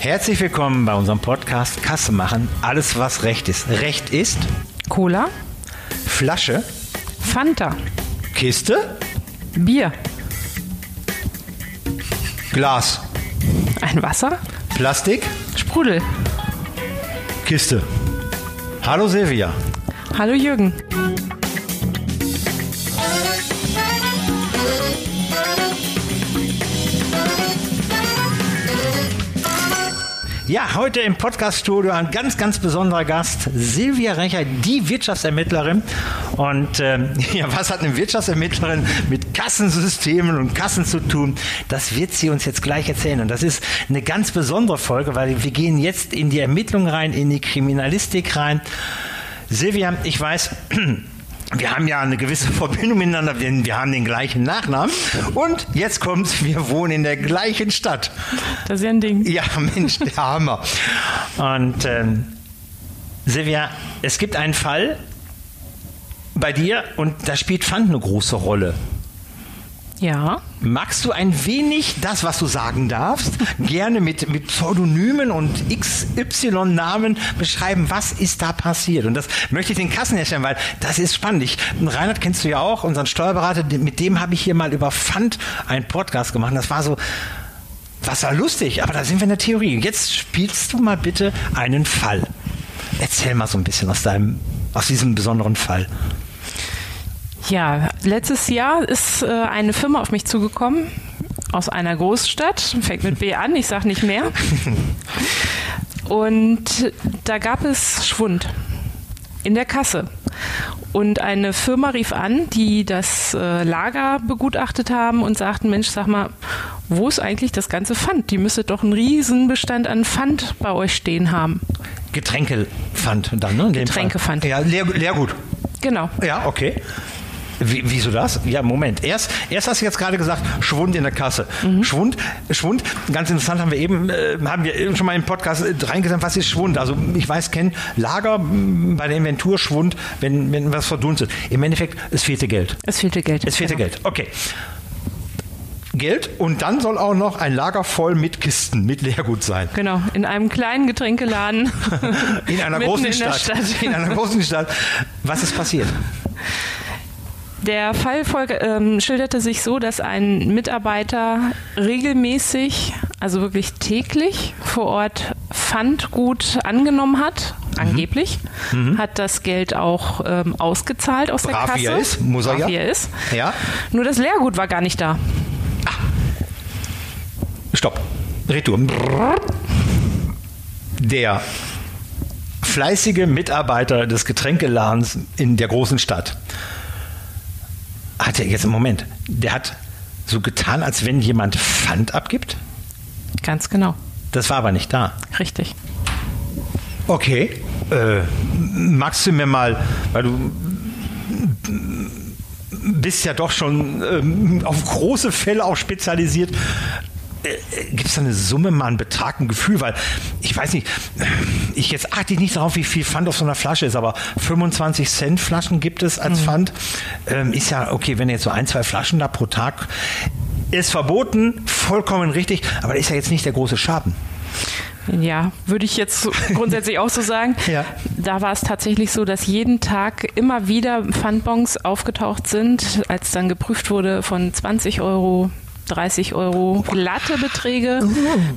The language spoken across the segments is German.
Herzlich willkommen bei unserem Podcast Kasse machen. Alles, was Recht ist. Recht ist Cola, Flasche, Fanta, Kiste, Bier, Glas, ein Wasser, Plastik, Sprudel. Kiste. Hallo Silvia. Hallo Jürgen. Ja, heute im Podcaststudio ein ganz, ganz besonderer Gast, Silvia Recher, die Wirtschaftsermittlerin. Und ähm, ja, was hat eine Wirtschaftsermittlerin mit Kassensystemen und Kassen zu tun? Das wird sie uns jetzt gleich erzählen. Und das ist eine ganz besondere Folge, weil wir gehen jetzt in die Ermittlung rein, in die Kriminalistik rein. Silvia, ich weiß, wir haben ja eine gewisse Verbindung miteinander, denn wir haben den gleichen Nachnamen. Und jetzt kommt's, wir wohnen in der gleichen Stadt. Das ist ja ein Ding. Ja, Mensch, der Hammer. Und ähm, Silvia, es gibt einen Fall bei dir und da spielt Pfand eine große Rolle. Ja. Magst du ein wenig das, was du sagen darfst, gerne mit, mit Pseudonymen und XY-Namen beschreiben, was ist da passiert? Und das möchte ich den Kassen herstellen, weil das ist spannend. Ich, Reinhard kennst du ja auch, unseren Steuerberater, mit dem habe ich hier mal über Pfand einen Podcast gemacht. Das war so, was war lustig, aber da sind wir in der Theorie. Jetzt spielst du mal bitte einen Fall. Erzähl mal so ein bisschen aus deinem, aus diesem besonderen Fall. Ja, letztes Jahr ist äh, eine Firma auf mich zugekommen aus einer Großstadt, fängt mit B an, ich sage nicht mehr. Und da gab es Schwund in der Kasse. Und eine Firma rief an, die das äh, Lager begutachtet haben und sagten, Mensch, sag mal, wo ist eigentlich das ganze Pfand? Die müsste doch einen Riesenbestand an Pfand bei euch stehen haben. Getränkepfand dann, ne? Getränkepfand. Ja, Leer, Leergut. Genau. Ja, okay. Wie, wieso das? Ja, Moment. Erst, erst hast du jetzt gerade gesagt, Schwund in der Kasse. Mhm. Schwund, Schwund, ganz interessant, haben wir eben, äh, haben wir schon mal im Podcast äh, reingesagt, was ist Schwund? Also ich weiß, kennen Lager bei der Inventur Schwund, wenn, wenn was verdunstet. Im Endeffekt, es fehlte Geld. Es fehlte Geld. Es fehlte genau. Geld, okay. Geld und dann soll auch noch ein Lager voll mit Kisten, mit Leergut sein. Genau, in einem kleinen Getränkeladen. in einer großen in Stadt. Stadt. In einer großen Stadt. Was ist passiert? Der Fall ähm, schilderte sich so, dass ein Mitarbeiter regelmäßig, also wirklich täglich vor Ort Pfandgut angenommen hat, mhm. angeblich, mhm. hat das Geld auch ähm, ausgezahlt aus Brav der Kasse. Wie er ist, muss er Brav ja. Wie er ist. Ja. Nur das Leergut war gar nicht da. Stopp. Retour. Der fleißige Mitarbeiter des Getränkeladens in der großen Stadt hat ja jetzt im Moment, der hat so getan, als wenn jemand Pfand abgibt. Ganz genau. Das war aber nicht da. Richtig. Okay. Äh, magst du mir mal, weil du bist ja doch schon ähm, auf große Fälle auch spezialisiert. Äh, Gibt es da eine Summe, mal einen Betrag, ein Gefühl? Weil ich weiß nicht, ich jetzt achte ich nicht darauf, wie viel Pfand auf so einer Flasche ist, aber 25 Cent Flaschen gibt es als mhm. Pfand. Ähm, ist ja okay, wenn jetzt so ein, zwei Flaschen da pro Tag ist verboten, vollkommen richtig, aber ist ja jetzt nicht der große Schaden. Ja, würde ich jetzt grundsätzlich auch so sagen. Ja. Da war es tatsächlich so, dass jeden Tag immer wieder Pfandbons aufgetaucht sind, als dann geprüft wurde von 20 Euro 30 Euro glatte Beträge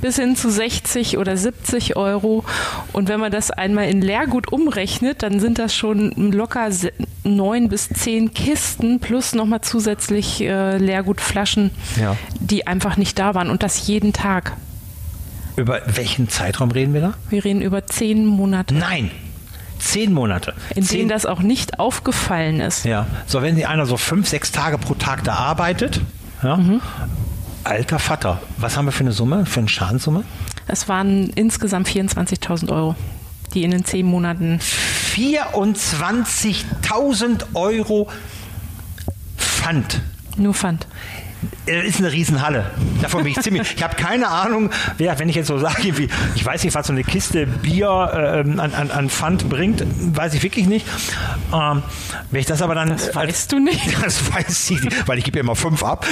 bis hin zu 60 oder 70 Euro. Und wenn man das einmal in Leergut umrechnet, dann sind das schon locker neun bis zehn Kisten plus nochmal zusätzlich äh, Leergutflaschen, Ja. die einfach nicht da waren. Und das jeden Tag. Über welchen Zeitraum reden wir da? Wir reden über zehn Monate. Nein, zehn Monate. In zehn, denen das auch nicht aufgefallen ist. Ja, so wenn einer so fünf, sechs Tage pro Tag da arbeitet, ja, Mhm. alter Vater, was haben wir für eine Summe, für eine Schadenssumme? Es waren insgesamt 24.000 Euro, die in den zehn Monaten 24.000 Euro Pfand. Nur fand. Es ist eine Riesenhalle. Davon bin ich ziemlich. Ich habe keine Ahnung, wer, wenn ich jetzt so sage, wie, ich weiß nicht, was so eine Kiste Bier äh, an, an, an Pfand bringt, weiß ich wirklich nicht. Ähm, wenn ich das aber dann. Das weißt du nicht. Das weiß ich nicht, weil ich gebe ja immer fünf ab.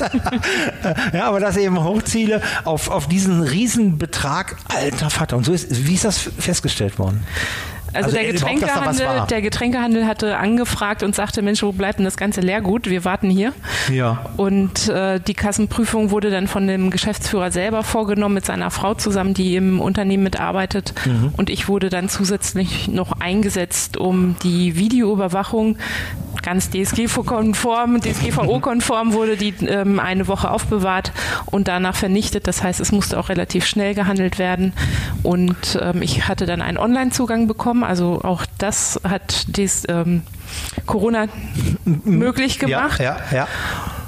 ja, aber das eben hochziele auf, auf diesen Riesenbetrag, alter Vater. Und so ist, wie ist das festgestellt worden? Also, Also, der, Getränkehandel, der Getränkehandel hatte angefragt und sagte, Mensch, wo bleibt denn das ganze Leergut? Wir warten hier. Ja. Und äh, die Kassenprüfung wurde dann von dem Geschäftsführer selber vorgenommen mit seiner Frau zusammen, die im Unternehmen mitarbeitet. Mhm. Und ich wurde dann zusätzlich noch eingesetzt, um die Videoüberwachung ganz DSGVO-konform, DSGVO-konform wurde die ähm, eine Woche aufbewahrt und danach vernichtet. Das heißt, es musste auch relativ schnell gehandelt werden. Und ähm, ich hatte dann einen Online-Zugang bekommen. Also auch das hat dies ähm, Corona möglich gemacht. Ja, ja, ja.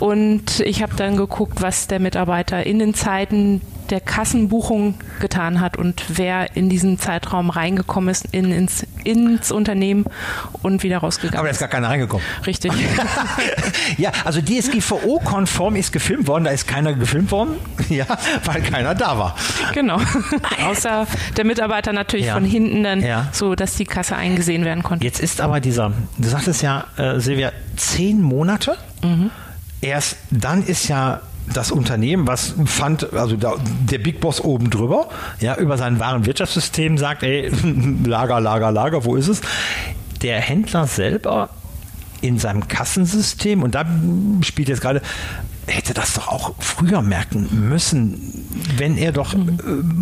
Und ich habe dann geguckt, was der Mitarbeiter in den Zeiten der Kassenbuchung getan hat und wer in diesen Zeitraum reingekommen ist in, ins, ins Unternehmen und wieder rausgegangen Aber da ist gar keiner reingekommen. ist. Richtig. Ja, also DSGVO-konform ist gefilmt worden, da ist keiner gefilmt worden, ja, weil keiner da war. genau. Außer der Mitarbeiter natürlich Ja. von hinten dann, Ja. so dass die Kasse eingesehen werden konnte. Jetzt ist aber dieser, du sagtest ja, äh, Silvia, zehn Monate. Erst dann ist ja das Unternehmen, was fand, also der Big Boss oben drüber, ja, über sein wahren Wirtschaftssystem sagt, ey, Lager, Lager, Lager, wo ist es? Der Händler selber in seinem Kassensystem, und da spielt jetzt gerade, hätte das doch auch früher merken müssen, wenn er doch äh,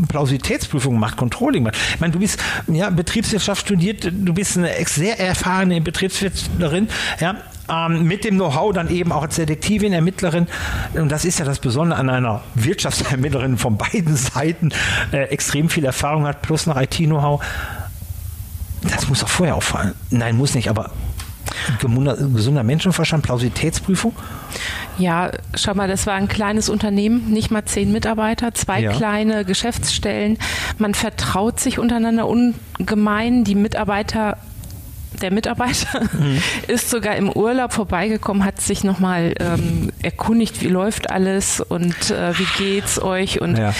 Plausibilitätsprüfungen macht, Controlling macht. Ich meine, du bist ja Betriebswirtschaft studiert, du bist eine sehr erfahrene Betriebswirtlerin, ja, ähm, mit dem Know-how dann eben auch als Detektivin, Ermittlerin. Und das ist ja das Besondere an einer Wirtschaftsermittlerin von beiden Seiten, äh, extrem viel Erfahrung hat, plus noch IT-Know-how. Das muss doch vorher auffallen. Nein, muss nicht, aber gesunder Menschenverstand, Plausibilitätsprüfung. Ja, schau mal, das war ein kleines Unternehmen, nicht mal zehn Mitarbeiter, zwei Ja. kleine Geschäftsstellen. Man vertraut sich untereinander ungemein. Die Mitarbeiter, der Mitarbeiter ist sogar im Urlaub vorbeigekommen, hat sich nochmal ähm, erkundigt, wie läuft alles und äh, wie geht's euch. Und Ja.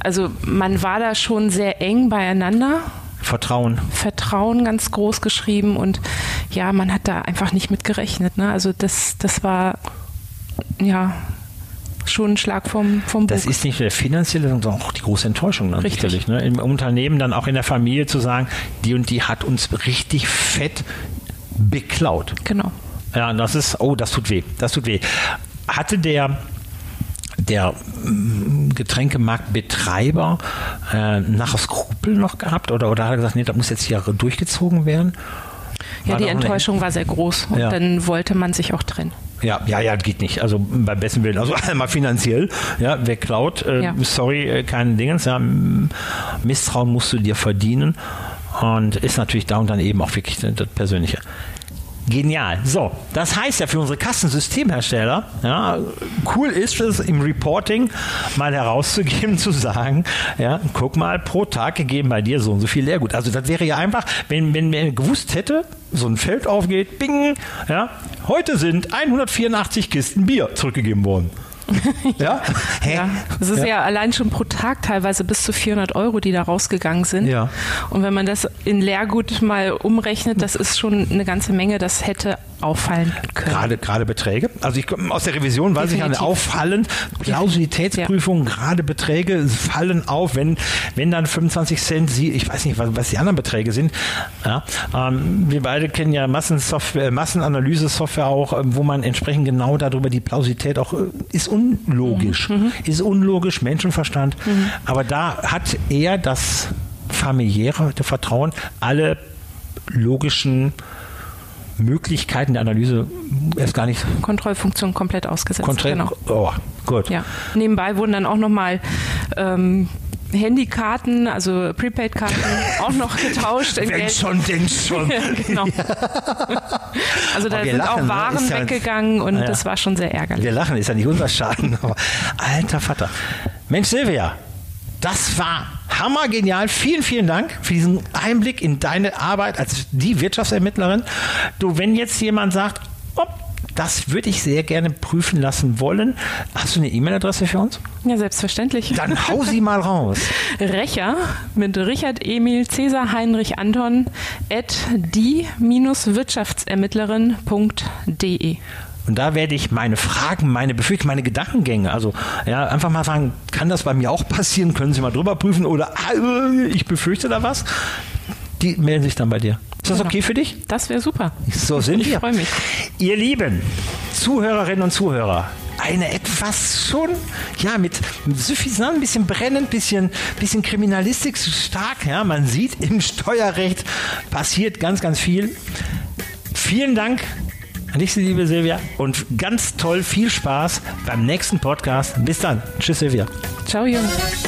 also man war da schon sehr eng beieinander. Vertrauen. Vertrauen ganz groß geschrieben und ja, man hat da einfach nicht mit gerechnet. Ne? Also das, das war ja schon ein Schlag vom, vom Bug. Das ist nicht nur der finanzielle, sondern auch die große Enttäuschung dann Richtig. sicherlich. Ne? Im Unternehmen, dann auch in der Familie zu sagen, die und die hat uns richtig fett beklaut. genau. Ja, das ist, oh, das tut weh. Das tut weh. Hatte der der mm, Getränkemarktbetreiber äh, nachher Skrupel noch gehabt oder, oder hat er gesagt, nee, das muss jetzt hier durchgezogen werden? Ja, War die Enttäuschung war sehr groß und Ja. dann wollte man sich auch trennen. Ja, ja, ja, geht nicht. Also beim besten Willen. Also einmal finanziell, ja, wer klaut, äh, Ja. sorry, äh, keine Dingens, ja, Misstrauen musst du dir verdienen und ist natürlich da und dann eben auch wirklich das Persönliche. Genial. So, das heißt ja für unsere Kassensystemhersteller, ja, cool ist es im Reporting mal herauszugeben, zu sagen, ja, guck mal, pro Tag gegeben bei dir so und so viel Leergut. Also das wäre ja einfach, wenn, wenn man gewusst hätte, so ein Feld aufgeht, bing, ja, heute sind 184 Kisten Bier zurückgegeben worden. ja? Hä? Ja, das ist Ja. ja. allein schon pro Tag teilweise bis zu 400 Euro, die da rausgegangen sind. Ja. Und wenn man das in Leergut mal umrechnet, das ist schon eine ganze Menge, das hätte auffallen können. Gerade, gerade Beträge. Also ich aus der Revision weiß ich Definitiv. ja auffallend, Plausibilitätsprüfung, gerade Beträge fallen auf, wenn, wenn dann 25 Cent, sie, ich weiß nicht, was, was die anderen Beträge sind. Ja, ähm, wir beide kennen ja Massensoftware, Massenanalyse-Software auch, ähm, wo man entsprechend genau darüber die Plausibilität auch äh, ist unlogisch. Ist unlogisch, Menschenverstand. Aber da hat er das familiäre Vertrauen, alle logischen Möglichkeiten der Analyse erst gar nicht Kontrollfunktion komplett ausgesetzt. kontra genau. Oh, gut. Ja. Nebenbei wurden dann auch nochmal ähm, Handykarten, also Prepaid-Karten, auch noch getauscht. in Geld. schon, denk schon. Ja, genau. Also da sind lachen, auch ne? Waren ja- weggegangen und Ja. das war schon sehr ärgerlich. Wir lachen, ist ja nicht unser Schaden. Aber alter Vater. Mensch, Silvia, das war hammergenial. Vielen, vielen Dank für diesen Einblick in deine Arbeit als die Wirtschaftsermittlerin. Du, wenn jetzt jemand sagt, oh, Das würde ich sehr gerne prüfen lassen wollen. Hast du eine E-Mail-Adresse für uns? Ja, selbstverständlich. Dann hau sie mal raus. Recher mit Richard Emil Cäsar Heinrich Anton at die-wirtschaftsermittlerin.de. Und da werde ich meine Fragen, meine Befürchtungen, meine Gedankengänge, also ja, einfach mal fragen, kann das bei mir auch passieren? Können Sie mal drüber prüfen? Oder äh, ich befürchte da was? Die melden sich dann bei dir. Ist das Genau. okay für dich? Das wäre super. So sind Ich wir. freue mich. Ihr lieben Zuhörerinnen und Zuhörer, eine etwas schon, ja, mit suffisant, ein bisschen brennend, bisschen, bisschen Kriminalistik stark, ja, man sieht im Steuerrecht passiert ganz, ganz viel. Vielen Dank an dich, liebe Silvia, und ganz toll, viel Spaß beim nächsten Podcast. Bis dann. Tschüss, Silvia. Ciao, Jungs.